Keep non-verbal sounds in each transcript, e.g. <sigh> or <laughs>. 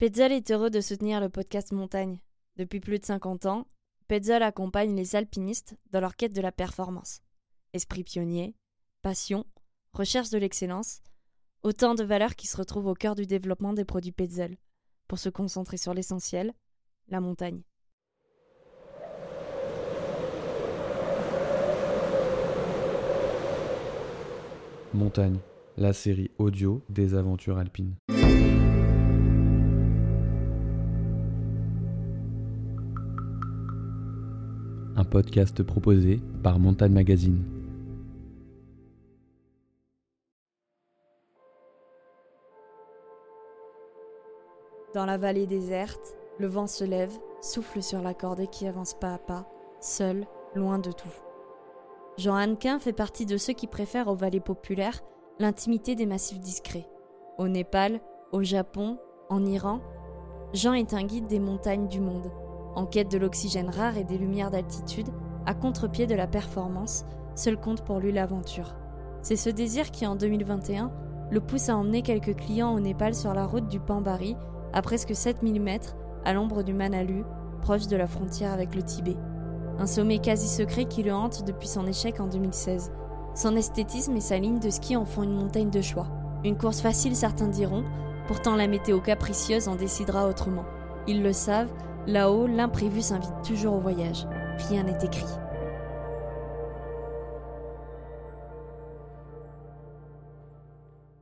Petzl est heureux de soutenir le podcast Montagne. Depuis plus de 50 ans, Petzl accompagne les alpinistes dans leur quête de la performance. Esprit pionnier, passion, recherche de l'excellence, autant de valeurs qui se retrouvent au cœur du développement des produits Petzl, pour se concentrer sur l'essentiel, la montagne. Montagne, la série audio des aventures alpines. Podcast proposé par Montagne Magazine. Dans la vallée déserte, le vent se lève, souffle sur la cordée qui avance pas à pas, seul, loin de tout. Jean Hannequin fait partie de ceux qui préfèrent aux vallées populaires l'intimité des massifs discrets. Au Népal, au Japon, en Iran, Jean est un guide des montagnes du monde, en quête de l'oxygène rare et des lumières d'altitude, à contre-pied de la performance, seul compte pour lui l'aventure. C'est ce désir qui, en 2021, le pousse à emmener quelques clients au Népal sur la route du Pambari, à presque 7000 mètres, à l'ombre du Manalu, proche de la frontière avec le Tibet. Un sommet quasi secret qui le hante depuis son échec en 2016. Son esthétisme et sa ligne de ski en font une montagne de choix. Une course facile, certains diront, pourtant la météo capricieuse en décidera autrement. Ils le savent, là-haut, l'imprévu s'invite toujours au voyage. Rien n'est écrit.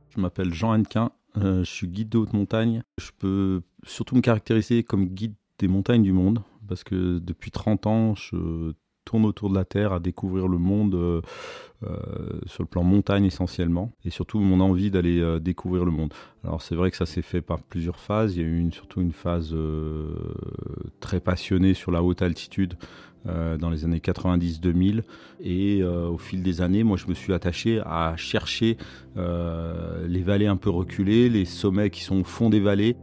Je m'appelle Jean Hannequin, euh, je suis guide de haute montagne. Je peux surtout me caractériser comme guide des montagnes du monde, parce que depuis 30 ans, je tourne autour de la Terre à découvrir le monde euh, euh, sur le plan montagne essentiellement, et surtout mon envie d'aller euh, découvrir le monde. Alors c'est vrai que ça s'est fait par plusieurs phases. Il y a eu surtout une phase très passionnée sur la haute altitude dans les années 90-2000. Et au fil des années, moi, je me suis attaché à chercher les vallées un peu reculées, les sommets qui sont au fond des vallées.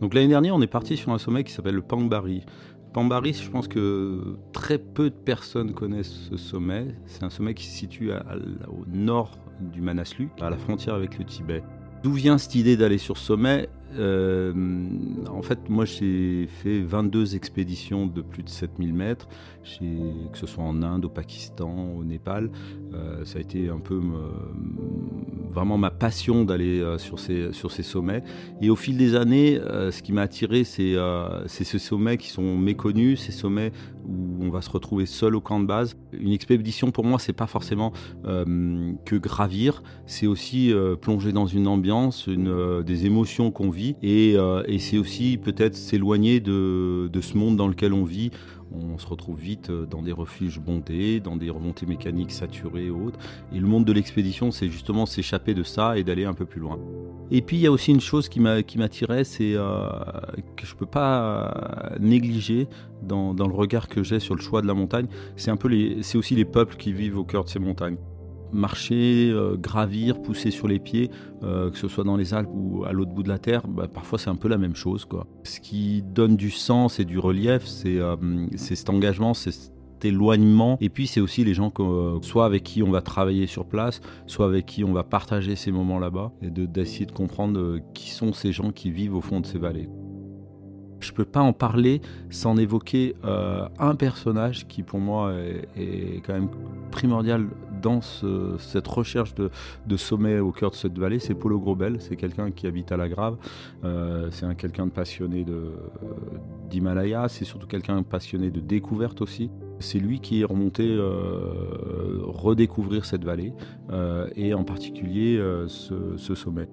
Donc l'année dernière, on est parti sur un sommet qui s'appelle le Pangbari. Pambari, je pense que très peu de personnes connaissent ce sommet. C'est un sommet qui se situe au nord du Manaslu, à la frontière avec le Tibet. D'où vient cette idée d'aller sur ce sommet? Euh, en fait, moi j'ai fait 22 expéditions de plus de 7000 mètres, que ce soit en Inde, au Pakistan, au Népal. Euh, ça a été un peu vraiment ma passion d'aller euh, sur, ces, sur ces sommets. Et au fil des années, ce qui m'a attiré, c'est ces sommets qui sont méconnus, ces sommets où on va se retrouver seul au camp de base. Une expédition pour moi, c'est pas forcément que gravir, c'est aussi plonger dans une ambiance, une, des émotions qu'on vit euh, et, c'est aussi peut-être s'éloigner de, ce monde dans lequel on vit. On se retrouve vite euh, dans des refuges bondés, dans des remontées mécaniques saturées et autres. Et le monde de l'expédition, c'est justement s'échapper de ça et d'aller un peu plus loin. Et puis il y a aussi une chose qui m'attirait, c'est euh, que je ne peux pas négliger dans, dans, le regard que j'ai sur le choix de la montagne. C'est un peu c'est aussi les peuples qui vivent au cœur de ces montagnes marcher, euh, gravir, pousser sur les pieds, euh, que ce soit dans les Alpes ou à l'autre bout de la Terre, bah, parfois c'est un peu la même chose. Quoi. Ce qui donne du sens et du relief, c'est euh, cet engagement, c'est cet éloignement. Et puis c'est aussi les gens, soit avec qui on va travailler sur place, soit avec qui on va partager ces moments là-bas, et d'essayer de, comprendre qui sont ces gens qui vivent au fond de ces vallées. Je ne peux pas en parler sans évoquer un personnage qui pour moi est quand même primordial dans cette recherche de, sommet au cœur de cette vallée, c'est Polo Grobel. C'est quelqu'un qui habite à la Grave. Euh, c'est un quelqu'un de passionné d'Himalaya. C'est surtout quelqu'un passionné de découverte aussi. C'est lui qui est remonté euh, redécouvrir cette vallée euh, et en particulier ce sommet.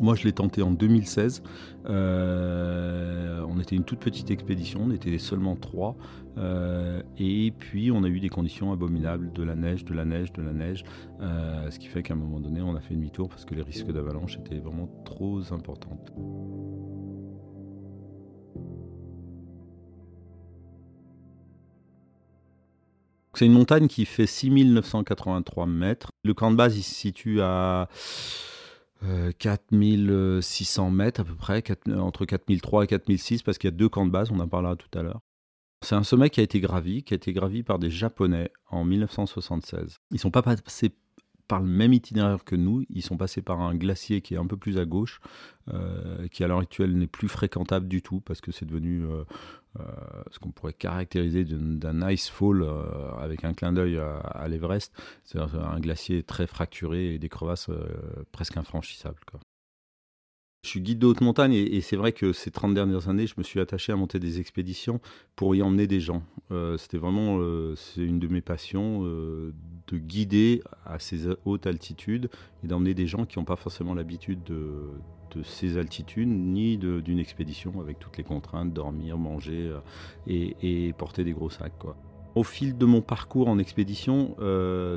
Moi, je l'ai tenté en 2016. Euh, on était une toute petite expédition, on était seulement trois. Euh, et puis, on a eu des conditions abominables, de la neige, de la neige, de la neige. Euh, ce qui fait qu'à un moment donné, on a fait demi-tour parce que les risques d'avalanche étaient vraiment trop importants. C'est une montagne qui fait 6983 mètres. Le camp de base, il se situe à 4600 euh, mètres à peu près, entre 4003 et 4006, parce qu'il y a deux camps de base, on en parlera tout à l'heure. C'est un sommet qui a été gravi, qui a été gravi par des Japonais en 1976. Ils ne sont pas passés par le même itinéraire que nous. Ils sont passés par un glacier qui est un peu plus à gauche, qui à l'heure actuelle n'est plus fréquentable du tout parce que c'est devenu ce qu'on pourrait caractériser d'un ice fall avec un clin d'œil à, l'Everest. C'est un glacier très fracturé et des crevasses presque infranchissables. Je suis guide de haute montagne et, c'est vrai que ces 30 dernières années, je me suis attaché à monter des expéditions pour y emmener des gens. Euh, c'était vraiment euh, une de mes passions euh, de guider à ces hautes altitudes et d'emmener des gens qui n'ont pas forcément l'habitude de, ces altitudes ni d'une expédition avec toutes les contraintes, dormir, manger et, porter des gros sacs. Quoi. Au fil de mon parcours en expédition,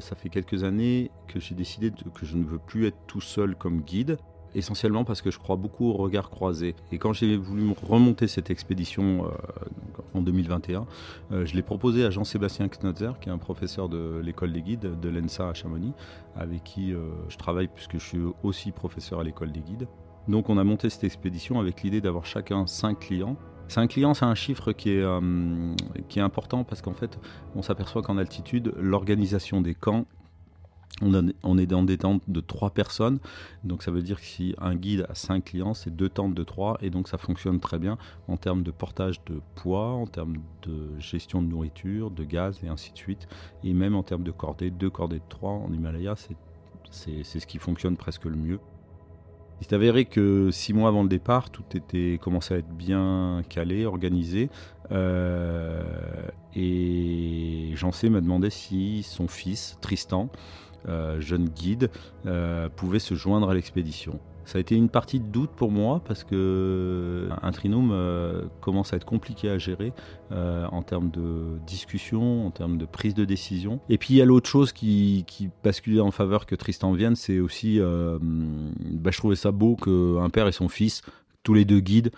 ça fait quelques années que j'ai décidé que je ne veux plus être tout seul comme guide essentiellement parce que je crois beaucoup au regard croisé. Et quand j'ai voulu remonter cette expédition euh, en 2021, euh, je l'ai proposé à Jean-Sébastien Knotzer, qui est un professeur de l'école des guides de l'ENSA à Chamonix, avec qui euh, je travaille puisque je suis aussi professeur à l'école des guides. Donc on a monté cette expédition avec l'idée d'avoir chacun 5 clients. 5 clients, c'est un chiffre qui est, qui est important parce qu'en fait, on s'aperçoit qu'en altitude, l'organisation des camps on, est dans des tentes de 3 personnes, donc ça veut dire que si un guide a 5 clients, c'est deux tentes de 3, et donc ça fonctionne très bien en termes de portage de poids, en termes de gestion de nourriture, de gaz, et ainsi de suite, et même en termes de cordées, deux cordées de 3 en Himalaya, c'est ce qui fonctionne presque le mieux. Il s'est avéré que 6 mois avant le départ, tout était commençait à être bien calé, organisé, euh, et Jancé m'a demandé si son fils, Tristan, jeune guide, euh, pouvait se joindre à l'expédition. Ça a été une partie de doute pour moi parce que un trinôme euh, commence à être compliqué à gérer en termes de discussion, en termes de prise de décision. Et puis il y a l'autre chose qui, basculait en faveur que Tristan vienne, c'est aussi, bah, je trouvais ça beau qu'un père et son fils, tous les deux guides,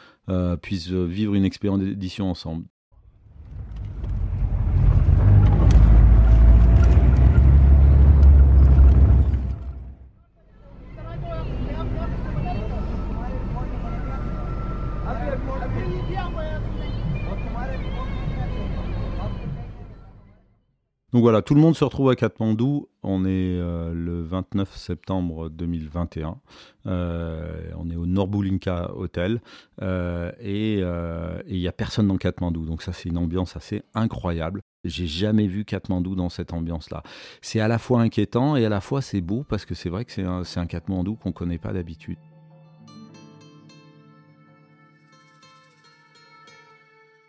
puissent vivre une expérience d'édition ensemble. Donc voilà, tout le monde se retrouve à Katmandou. On est euh, le 29 septembre 2021. Euh, on est au Norbulinka Hotel euh, et il n'y a personne dans Katmandou. Donc ça, c'est une ambiance assez incroyable. J'ai jamais vu Katmandou dans cette ambiance-là. C'est à la fois inquiétant et à la fois c'est beau parce que c'est vrai que c'est un, un Katmandou qu'on ne connaît pas d'habitude.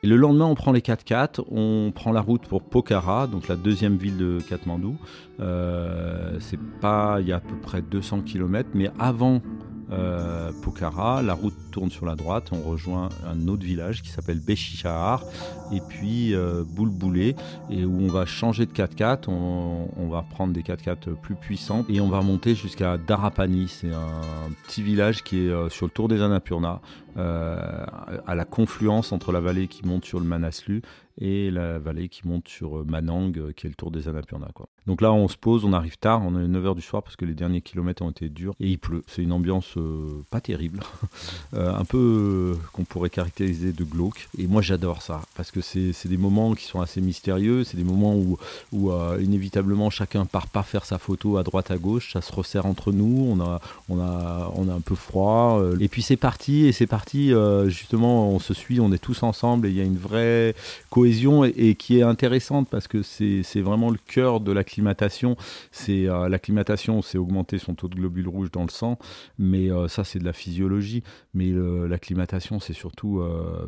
Et le lendemain, on prend les 4x4, on prend la route pour Pokhara, donc la deuxième ville de Katmandou. Euh, c'est pas, il y a à peu près 200 km, mais avant euh, Pokhara. La route tourne sur la droite, on rejoint un autre village qui s'appelle Béchichahar et puis euh, Boulboulé. Et où on va changer de 4x4, on, va prendre des 4x4 plus puissants. Et on va monter jusqu'à Darapani. C'est un petit village qui est euh, sur le tour des Annapurna, à la confluence entre la vallée qui monte sur le Manaslu et la vallée qui monte sur Manang, qui est le tour des Annapurna. Donc là, on se pose, on arrive tard, on est 9h du soir parce que les derniers kilomètres ont été durs et il pleut. C'est une ambiance euh, pas terrible, <laughs> euh, un peu euh, qu'on pourrait caractériser de glauque. Et moi, j'adore ça parce que c'est des moments qui sont assez mystérieux, c'est des moments où, où inévitablement chacun part pas faire sa photo à droite à gauche, ça se resserre entre nous, on a, on a, on a un peu froid. et puis c'est parti, et c'est parti, justement, on se suit, on est tous ensemble et il y a une vraie cohésion et, qui est intéressante parce que c'est vraiment le cœur de la l'acclimatation, c'est euh, l'acclimatation, c'est augmenter son taux de globules rouges dans le sang, mais euh, ça c'est de la physiologie. Mais l'acclimatation, c'est surtout euh,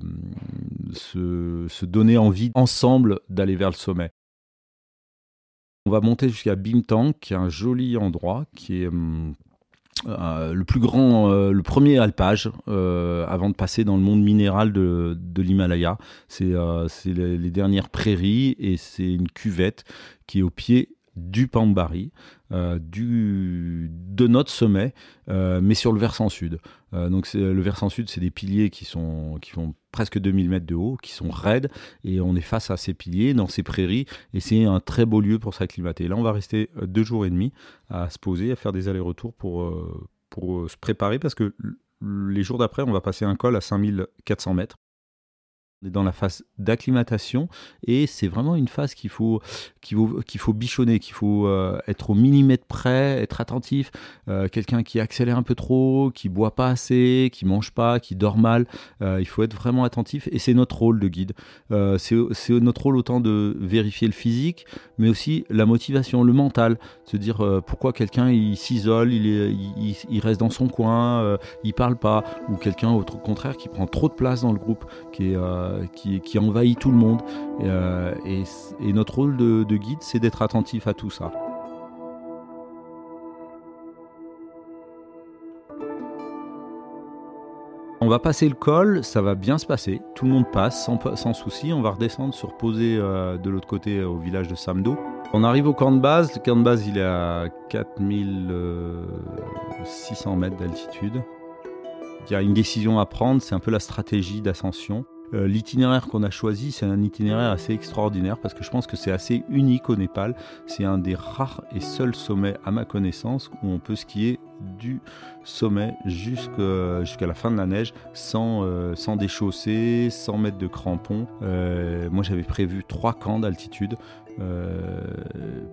se, se donner envie ensemble d'aller vers le sommet. On va monter jusqu'à Bimtang, qui est un joli endroit, qui est hum, le plus grand, le premier alpage avant de passer dans le monde minéral de, l'Himalaya. C'est les, dernières prairies et c'est une cuvette qui est au pied du Pambari, euh, du, de notre sommet, euh, mais sur le versant sud. Euh, donc le versant sud, c'est des piliers qui, sont, qui font presque 2000 mètres de haut, qui sont raides, et on est face à ces piliers, dans ces prairies, et c'est un très beau lieu pour s'acclimater. Là, on va rester deux jours et demi à se poser, à faire des allers-retours pour, pour se préparer, parce que les jours d'après, on va passer un col à 5400 mètres On est dans la phase d'acclimatation et c'est vraiment une phase qu'il faut, qu'il faut, qu'il faut bichonner, qu'il faut euh, être au millimètre près, être attentif. Euh, quelqu'un qui accélère un peu trop, qui boit pas assez, qui mange pas, qui dort mal, euh, il faut être vraiment attentif et c'est notre rôle de guide. c'est, notre rôle autant de vérifier le physique, mais aussi la motivation, le mental, se dire pourquoi quelqu'un il s'isole, il, il, il, reste dans son coin, il parle pas, ou quelqu'un au contraire qui prend trop de place dans le groupe, qui est euh, qui, envahit tout le monde. Et, euh, notre rôle de, guide, c'est d'être attentif à tout ça. On va passer le col, ça va bien se passer. Tout le monde passe sans, sans souci. On va redescendre se reposer euh, de l'autre côté au village de Samdo. On arrive au camp de base. Le camp de base, il est à 4600 mètres d'altitude. Il y a une décision à prendre, c'est un peu la stratégie d'ascension. Euh, l'itinéraire qu'on a choisi, c'est un itinéraire assez extraordinaire parce que je pense que c'est assez unique au Népal. C'est un des rares et seuls sommets, à ma connaissance, où on peut skier du sommet jusqu'à la fin de la neige sans, euh, sans déchausser, sans mettre de crampons. Euh, moi j'avais prévu trois camps d'altitude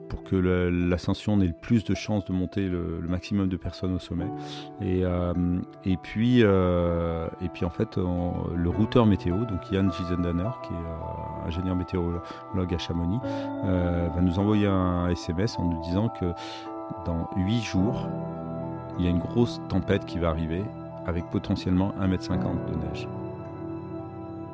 pour que l'ascension ait le plus de chances de monter le, maximum de personnes au sommet. Et, et, puis, et puis en fait le routeur météo, donc Yann Gisendaner qui est ingénieur météorologue à Chamonix, va nous envoyer un SMS en nous disant que dans 8 jours, il y a une grosse tempête qui va arriver avec potentiellement 1,50 m de neige.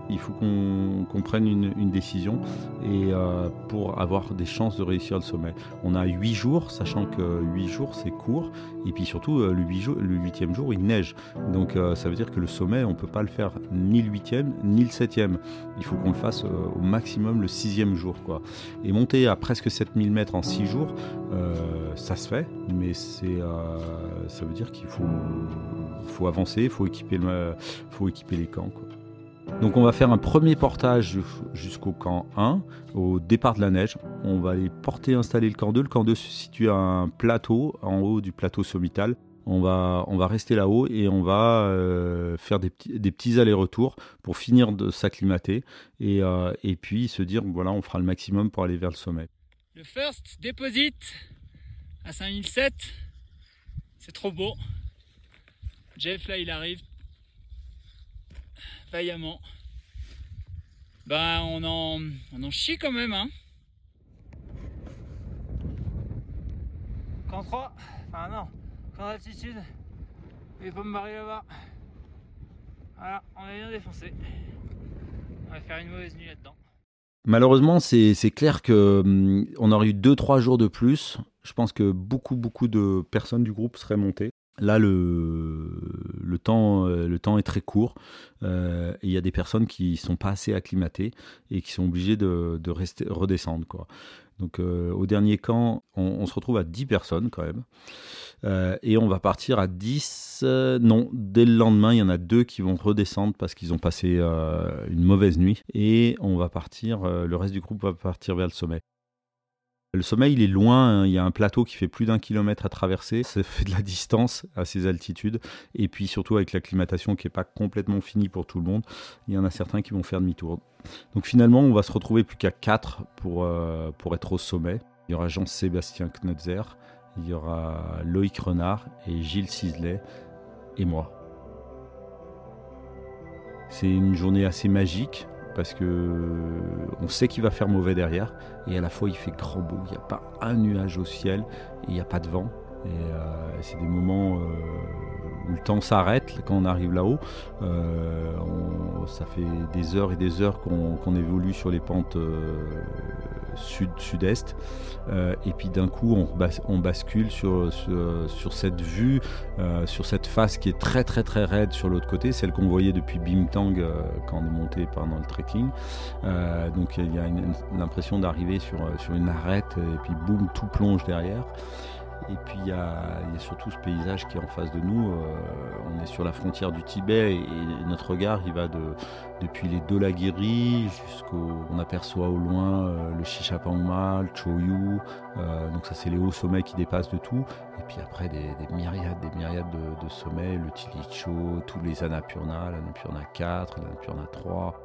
Il faut qu'on prenne une, décision et euh, pour avoir des chances de réussir le sommet. On a 8 jours, sachant que 8 jours c'est court, et puis surtout euh, le, 8 jour il neige. Donc euh, ça veut dire que le sommet on ne peut pas le faire ni le 8e ni le 7e. Il faut qu'on le fasse au maximum le 6e jour. Quoi. Et monter à presque 7000 mètres en 6 jours, ça se fait, mais ça veut dire qu'il faut, avancer, il faut équiper, les camps. Donc on va faire un premier portage jusqu'au camp 1, au départ de la neige. On va aller porter installer le camp 2. Le camp 2 se situe à un plateau, en haut du plateau sommital. On va, rester là-haut et on va euh, faire des petits, des petits allers-retours pour finir de s'acclimater et, euh, et puis se dire voilà on fera le maximum pour aller vers le sommet. Le first deposit à 5007, c'est trop beau. Jeff là il arrive vaillamment. Bah on en, on en chie quand même hein. Camp 3, enfin non, camp d'altitude, et pas me barrer là-bas. Voilà, on est bien défoncé. On va faire une mauvaise nuit là-dedans. Malheureusement, c'est clair que hum, on aurait eu 2-3 jours de plus. Je pense que beaucoup, beaucoup de personnes du groupe seraient montées. Là, le, le, temps, euh, le temps est très court. Euh, il y a des personnes qui ne sont pas assez acclimatées et qui sont obligées de, redescendre. Donc, euh, au dernier camp, on, se retrouve à 10 personnes quand même. et on va partir à 10. non, dès le lendemain, il y en a deux qui vont redescendre parce qu'ils ont passé une mauvaise nuit. Et on va partir, le reste du groupe va partir vers le sommet. Le sommet, il est loin, hein. il y a un plateau qui fait plus d'un kilomètre à traverser, ça fait de la distance à ces altitudes, et puis surtout avec l'acclimatation qui n'est pas complètement finie pour tout le monde, il y en a certains qui vont faire demi-tour. Donc finalement, on va se retrouver plus qu'à 4 pour, euh, pour être au sommet. Il y aura Jean-Sébastien Knotzer, il y aura Loïc Renard et Gilles Ciselet et moi. C'est une journée assez magique parce que on sait qu'il va faire mauvais derrière et à la fois il fait grand beau, il n'y a pas un nuage au ciel et il n'y a pas de vent. Et euh, c'est des moments euh, où le temps s'arrête quand on arrive là-haut. Euh, ça fait des heures et des heures qu'on évolue sur les pentes sud-sud-est. et puis d'un coup, on, bascule sur, cette vue, sur cette face qui est très très très raide sur l'autre côté, celle qu'on voyait depuis Bimtang quand on est monté pendant le trekking. donc il y a l'impression d'arriver sur une arête et puis boum, tout plonge derrière. Et puis il y, a, surtout ce paysage qui est en face de nous. Euh, on est sur la frontière du Tibet et, notre regard il va de, depuis les Dolagiri jusqu'au. On aperçoit au loin euh, le Shishapangma, le Choyu. Euh, donc ça c'est les hauts sommets qui dépassent de tout. Et puis après des, myriades, des myriades de, sommets, le Tilicho, tous les Annapurna, l'Annapurna 4, l'Annapurna 3.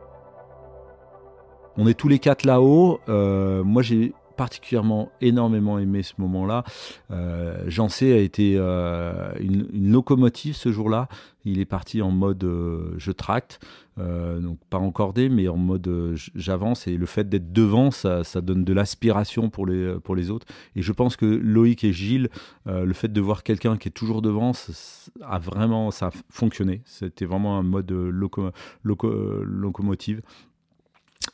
On est tous les quatre là-haut. Moi, j'ai particulièrement énormément aimé ce moment-là. Euh, Jean C a été euh, une, locomotive ce jour-là. Il est parti en mode euh, je tracte, donc pas encordé, mais en mode j'avance. Et le fait d'être devant, ça, donne de l'aspiration pour les, pour les autres. Et je pense que Loïc et Gilles, le fait de voir quelqu'un qui est toujours devant, ça, a vraiment ça a fonctionné. C'était vraiment un mode locomotive.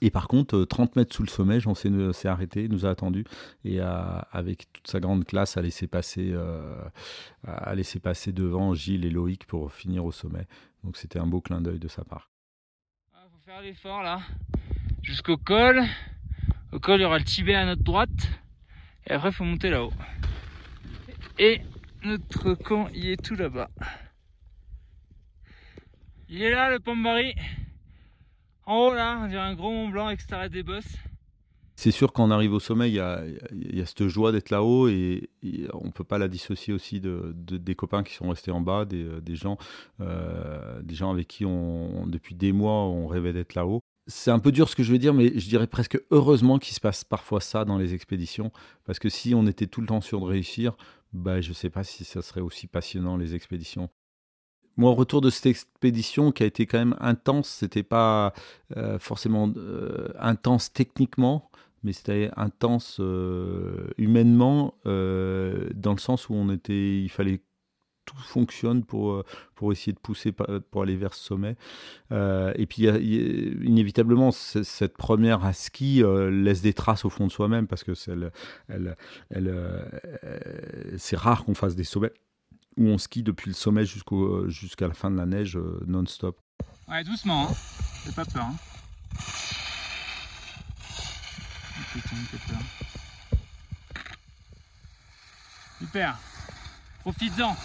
Et par contre, 30 euh, mètres sous le sommet, Jean s'est arrêté, nous a attendu et avec toute sa grande classe a laissé passer, euh, a laissé passer devant Gilles et Loïc pour finir au sommet. Donc c'était un beau clin d'œil de sa part. Il ah, faut faire l'effort là, jusqu'au col. Au col, il y aura le Tibet à notre droite. Et après, il faut monter là-haut. Et notre camp, il est tout là-bas. Il est là, le Pambari. En haut là, on dirait un gros Mont Blanc avec des bosses. C'est sûr qu'en arrive au sommet, il y a, cette joie d'être là-haut et, on ne peut pas la dissocier aussi de, des copains qui sont restés en bas, des, euh, gens, euh, des gens avec qui on, depuis des mois on rêvait d'être là-haut. C'est un peu dur ce que je vais dire, mais je dirais presque heureusement qu'il se passe parfois ça dans les expéditions, parce que si on était tout le temps sûr de réussir, bah, je ne sais pas si ça serait aussi passionnant les expéditions. Moi, au retour de cette expédition qui a été quand même intense, c'était pas euh, forcément euh, intense techniquement, mais c'était intense euh, humainement, dans le sens où on était, il fallait tout fonctionne pour, pour essayer de pousser pour aller vers ce sommet. et puis, inévitablement, cette première à ski laisse des traces au fond de soi-même parce que c'est rare qu'on fasse des sommets où on skie depuis le sommet jusqu'au, jusqu'à la fin de la neige euh, non-stop. Ouais, doucement, hein. J'ai pas peur. Hein. Super. Profites-en.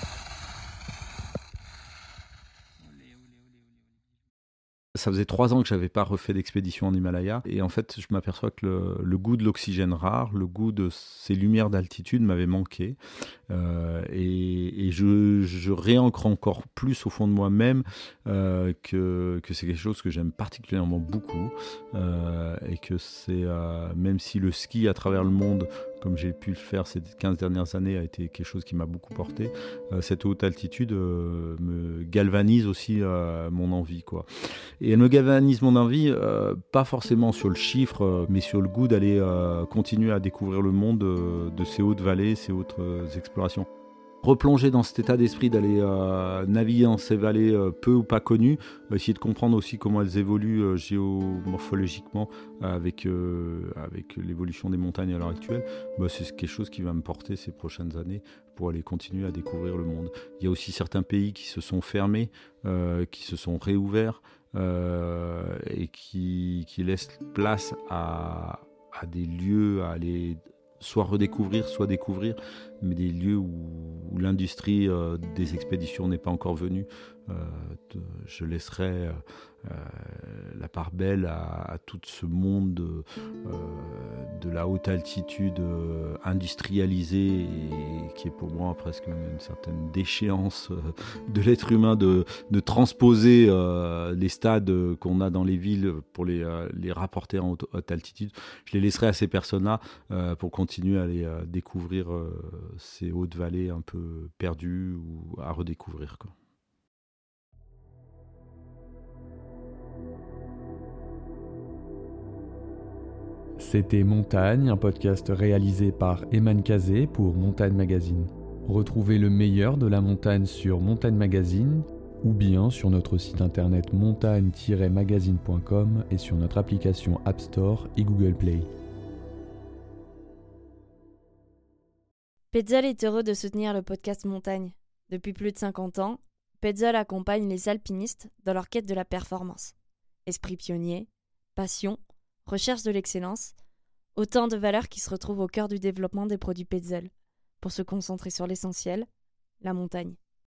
Ça faisait trois ans que j'avais pas refait d'expédition en Himalaya. Et en fait je m'aperçois que le, goût de l'oxygène rare, le goût de ces lumières d'altitude m'avait manqué. Euh, et, je, réancre encore plus au fond de moi-même euh, que, que c'est quelque chose que j'aime particulièrement beaucoup. Euh, et que c'est même si le ski à travers le monde comme j'ai pu le faire ces 15 dernières années, a été quelque chose qui m'a beaucoup porté. cette haute altitude me galvanise aussi mon envie. Quoi. Et elle me galvanise mon envie, pas forcément sur le chiffre, mais sur le goût d'aller continuer à découvrir le monde de ces hautes vallées, ces hautes explorations replonger dans cet état d'esprit d'aller euh, naviguer dans ces vallées euh, peu ou pas connues, essayer de comprendre aussi comment elles évoluent euh, géomorphologiquement avec, avec l'évolution des montagnes à l'heure actuelle, bah, c'est quelque chose qui va me porter ces prochaines années pour aller continuer à découvrir le monde. Il y a aussi certains pays qui se sont fermés, qui se sont réouverts et qui, qui laissent place à, à des lieux, à aller soit redécouvrir, soit découvrir, mais des lieux où, l'industrie euh, des expéditions n'est pas encore venue. Euh, je laisserai euh, euh, la part belle à, tout ce monde de, la haute altitude industrialisée et qui est pour moi presque une certaine déchéance de l'être humain de, transposer les stades qu'on a dans les villes pour les, rapporter en haute, altitude. Je les laisserai à ces personnes-là pour continuer à aller découvrir ces hautes vallées un peu perdues ou à redécouvrir. C'était Montagne, un podcast réalisé par Eman Kazé pour Montagne Magazine. Retrouvez le meilleur de la montagne sur Montagne Magazine ou bien sur notre site internet montagne-magazine.com et sur notre application App Store et Google Play. Petzl est heureux de soutenir le podcast Montagne. Depuis plus de 50 ans, Petzl accompagne les alpinistes dans leur quête de la performance. Esprit pionnier, passion, recherche de l'excellence, autant de valeurs qui se retrouvent au cœur du développement des produits Petzl, pour se concentrer sur l'essentiel, la montagne.